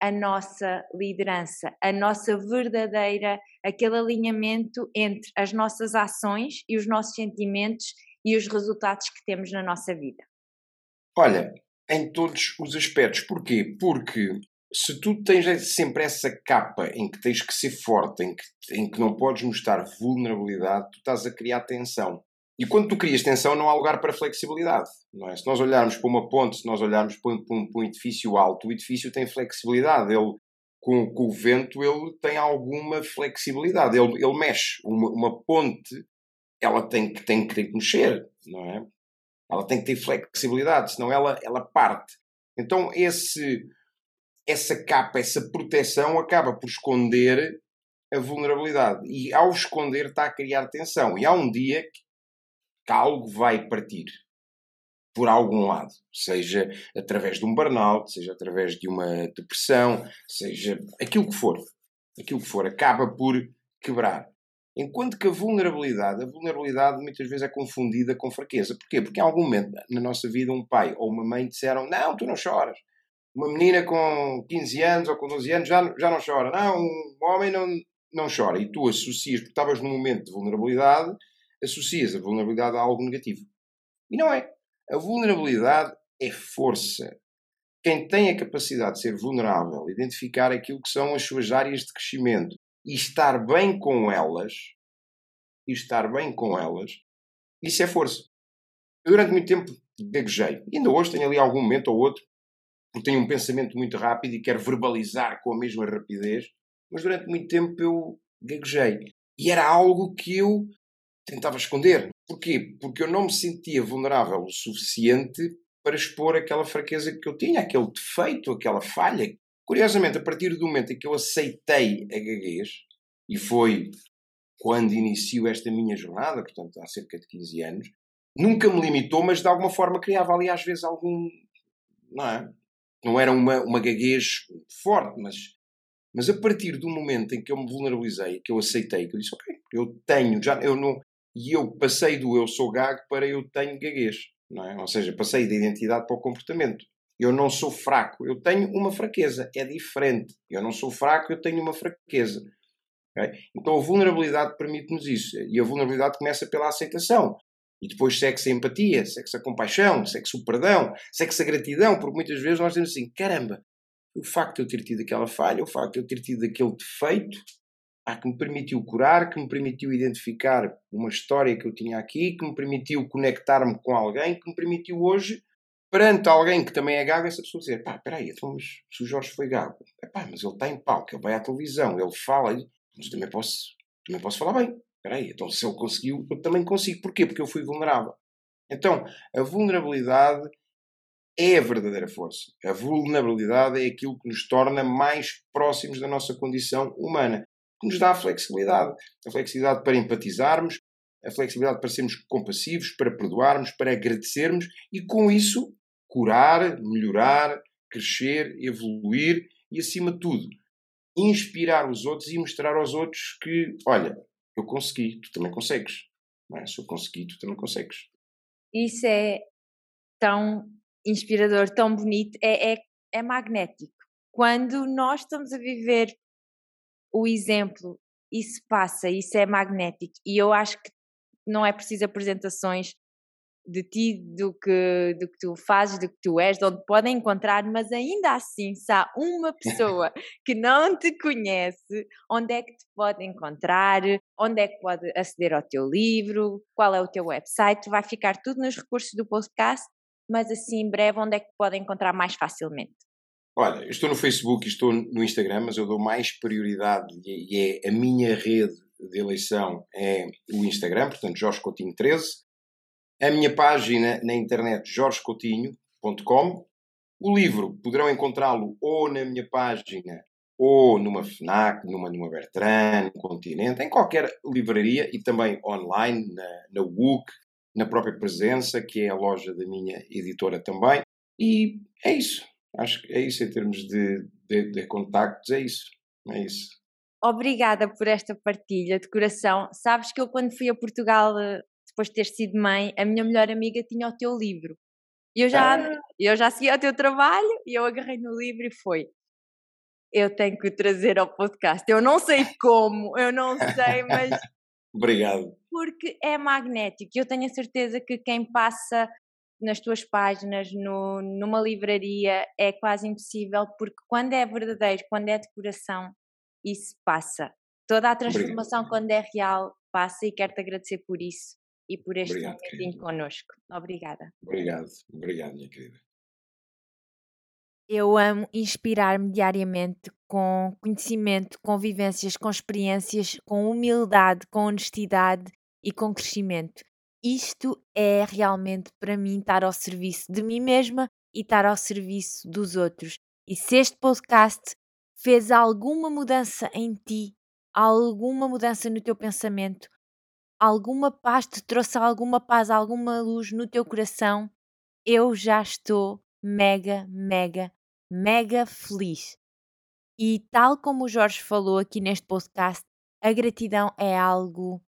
a nossa liderança, a nossa verdadeira, aquele alinhamento entre as nossas ações e os nossos sentimentos e os resultados que temos na nossa vida? Olha, em todos os aspectos. Porquê? Porque se tu tens sempre essa capa em que tens que ser forte, em que, em que não podes mostrar vulnerabilidade, tu estás a criar tensão. E quando tu crias tensão, não há lugar para flexibilidade. Não é? Se nós olharmos para uma ponte, se nós olharmos para um, para um, edifício alto, o edifício tem flexibilidade. Ele, com, com, o vento, ele tem alguma flexibilidade. Ele, ele mexe. Uma, uma ponte, ela tem que, tem que mexer, não é? Ela tem que ter flexibilidade, senão ela, ela parte. Então, esse, essa capa, essa proteção acaba por esconder a vulnerabilidade. E ao esconder está a criar tensão. E há um dia que algo vai partir por algum lado, seja através de um burnout, seja através de uma depressão, seja aquilo que for, aquilo que for, acaba por quebrar. Enquanto que a vulnerabilidade, a vulnerabilidade muitas vezes é confundida com fraqueza. Porquê? Porque em algum momento na nossa vida um pai ou uma mãe disseram não, tu não choras. Uma menina com 15 anos ou com 12 anos já, já não chora. Não, um homem não, não chora. E tu associas, porque estavas num momento de vulnerabilidade, associas a vulnerabilidade a algo negativo. E não é. A vulnerabilidade é força. Quem tem a capacidade de ser vulnerável, identificar aquilo que são as suas áreas de crescimento e estar bem com elas, e estar bem com elas, isso é força. Eu durante muito tempo gaguejei. Ainda hoje tenho ali algum momento ou outro, porque tenho um pensamento muito rápido e quero verbalizar com a mesma rapidez, mas durante muito tempo eu gaguejei. E era algo que eu tentava esconder. Porquê? Porque eu não me sentia vulnerável o suficiente para expor aquela fraqueza que eu tinha, aquele defeito, aquela falha. Curiosamente, a partir do momento em que eu aceitei a gaguez, e foi quando inicio esta minha jornada, portanto há cerca de 15 anos, nunca me limitou, mas de alguma forma criava ali às vezes algum. Não é? Não era uma, uma gaguez forte, mas, mas a partir do momento em que eu me vulnerabilizei, que eu aceitei, que eu disse, ok, eu tenho, já eu não, e eu passei do eu sou gago para eu tenho gaguez. Não é? Ou seja, passei da identidade para o comportamento. Eu não sou fraco, eu tenho uma fraqueza. É diferente. Eu não sou fraco, eu tenho uma fraqueza. Okay? Então a vulnerabilidade permite-nos isso. E a vulnerabilidade começa pela aceitação. E depois segue-se a empatia, segue-se a compaixão, segue-se o perdão, segue-se a gratidão, porque muitas vezes nós dizemos assim: caramba, o facto de eu ter tido aquela falha, o facto de eu ter tido aquele defeito, ah, que me permitiu curar, que me permitiu identificar uma história que eu tinha aqui, que me permitiu conectar-me com alguém, que me permitiu hoje, perante alguém que também é gago, essa pessoa dizer: pá, peraí, então, mas se o Jorge foi gago, pá, mas ele está em palco, ele vai à televisão, ele fala, mas também posso, também posso falar bem. Peraí, então se ele conseguiu, eu também consigo. Porquê? Porque eu fui vulnerável. Então, a vulnerabilidade é a verdadeira força. A vulnerabilidade é aquilo que nos torna mais próximos da nossa condição humana que nos dá a flexibilidade. A flexibilidade para empatizarmos, a flexibilidade para sermos compassivos, para perdoarmos, para agradecermos e com isso curar, melhorar, crescer, evoluir e, acima de tudo, inspirar os outros e mostrar aos outros que, olha, eu consegui, tu também consegues. É? Se eu consegui, tu também consegues. Isso é tão inspirador, tão bonito, é, é, é magnético. Quando nós estamos a viver o exemplo, isso passa, isso é magnético. E eu acho que não é preciso apresentações de ti, do que, do que tu fazes, do que tu és, de onde podem encontrar, mas ainda assim, se há uma pessoa que não te conhece, onde é que te pode encontrar, onde é que pode aceder ao teu livro, qual é o teu website, vai ficar tudo nos recursos do podcast, mas assim em breve, onde é que te pode encontrar mais facilmente? Olha, eu estou no Facebook e estou no Instagram, mas eu dou mais prioridade e é a minha rede de eleição é o Instagram, portanto Jorge Coutinho 13. A minha página na internet jorgecoutinho.com. O livro poderão encontrá-lo ou na minha página ou numa FNAC, numa, numa Bertrand, no Continente, em qualquer livraria e também online, na, na WUC, na própria Presença, que é a loja da minha editora também. E é isso. Acho que é isso em termos de, de, de contactos, é isso. É isso. Obrigada por esta partilha de coração. Sabes que eu, quando fui a Portugal, eh, depois de ter sido mãe, a minha melhor amiga tinha o teu livro. E eu já, ah. eu já segui o teu trabalho e eu agarrei no livro e foi. Eu tenho que o trazer ao podcast. Eu não sei como, eu não sei, mas. Obrigado. Porque é magnético. Eu tenho a certeza que quem passa nas tuas páginas, no, numa livraria, é quase impossível, porque quando é verdadeiro, quando é de coração, isso passa. Toda a transformação, Obrigado. quando é real, passa e quero-te agradecer por isso e por este Obrigado, momentinho connosco. Obrigada. Obrigado, obrigado, minha querida. Eu amo inspirar-me diariamente com conhecimento, com vivências, com experiências, com humildade, com honestidade e com crescimento. Isto é realmente para mim estar ao serviço de mim mesma e estar ao serviço dos outros. E se este podcast fez alguma mudança em ti, alguma mudança no teu pensamento, alguma paz te trouxe alguma paz, alguma luz no teu coração, eu já estou mega, mega mega feliz. E tal como o Jorge falou aqui neste podcast, a gratidão é algo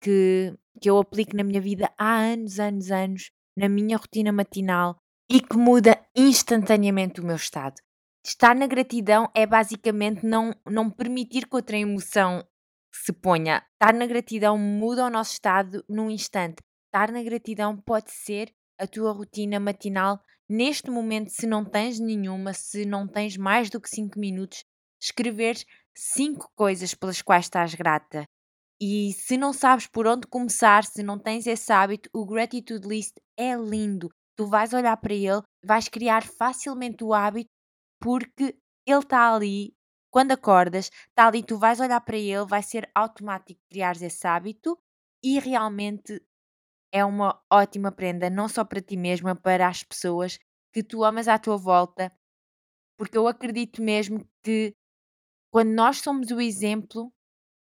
que, que eu aplico na minha vida há anos, anos, anos, na minha rotina matinal e que muda instantaneamente o meu estado. Estar na gratidão é basicamente não, não permitir que outra emoção se ponha. Estar na gratidão muda o nosso estado num instante. Estar na gratidão pode ser a tua rotina matinal neste momento, se não tens nenhuma, se não tens mais do que 5 minutos, escreveres 5 coisas pelas quais estás grata. E se não sabes por onde começar, se não tens esse hábito, o Gratitude List é lindo. Tu vais olhar para ele, vais criar facilmente o hábito porque ele está ali. Quando acordas, está ali, tu vais olhar para ele, vai ser automático criar esse hábito e realmente é uma ótima prenda, não só para ti mesma, para as pessoas que tu amas à tua volta, porque eu acredito mesmo que quando nós somos o exemplo,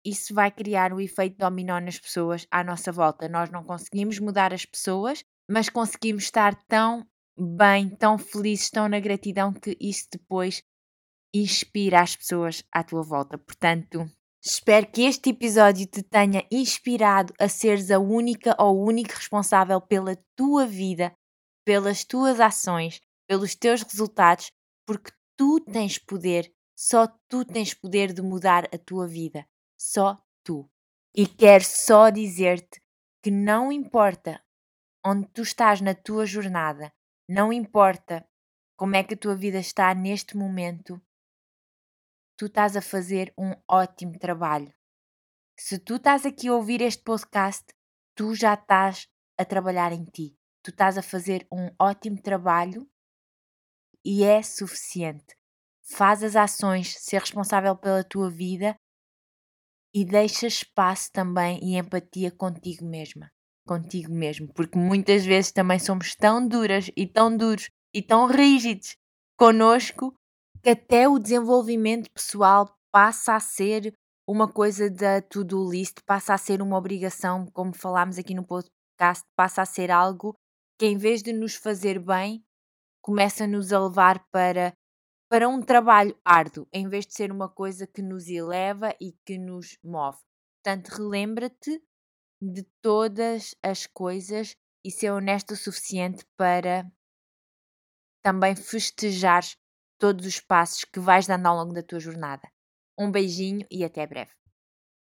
isso vai criar o efeito dominó nas pessoas à nossa volta. Nós não conseguimos mudar as pessoas, mas conseguimos estar tão bem, tão felizes, tão na gratidão que isso depois inspira as pessoas à tua volta. Portanto, Espero que este episódio te tenha inspirado a seres a única ou o único responsável pela tua vida, pelas tuas ações, pelos teus resultados, porque tu tens poder, só tu tens poder de mudar a tua vida, só tu. E quero só dizer-te que não importa onde tu estás na tua jornada, não importa como é que a tua vida está neste momento, tu estás a fazer um ótimo trabalho. Se tu estás aqui a ouvir este podcast, tu já estás a trabalhar em ti. Tu estás a fazer um ótimo trabalho e é suficiente. Faz as ações, ser responsável pela tua vida e deixa espaço também e empatia contigo mesma, contigo mesmo, porque muitas vezes também somos tão duras e tão duros e tão rígidos conosco que até o desenvolvimento pessoal passa a ser uma coisa da to-do list, passa a ser uma obrigação, como falámos aqui no podcast, passa a ser algo que em vez de nos fazer bem, começa-nos a levar para, para um trabalho árduo, em vez de ser uma coisa que nos eleva e que nos move. Portanto, relembra-te de todas as coisas e ser honesto o suficiente para também festejar todos os passos que vais dando ao longo da tua jornada. Um beijinho e até breve.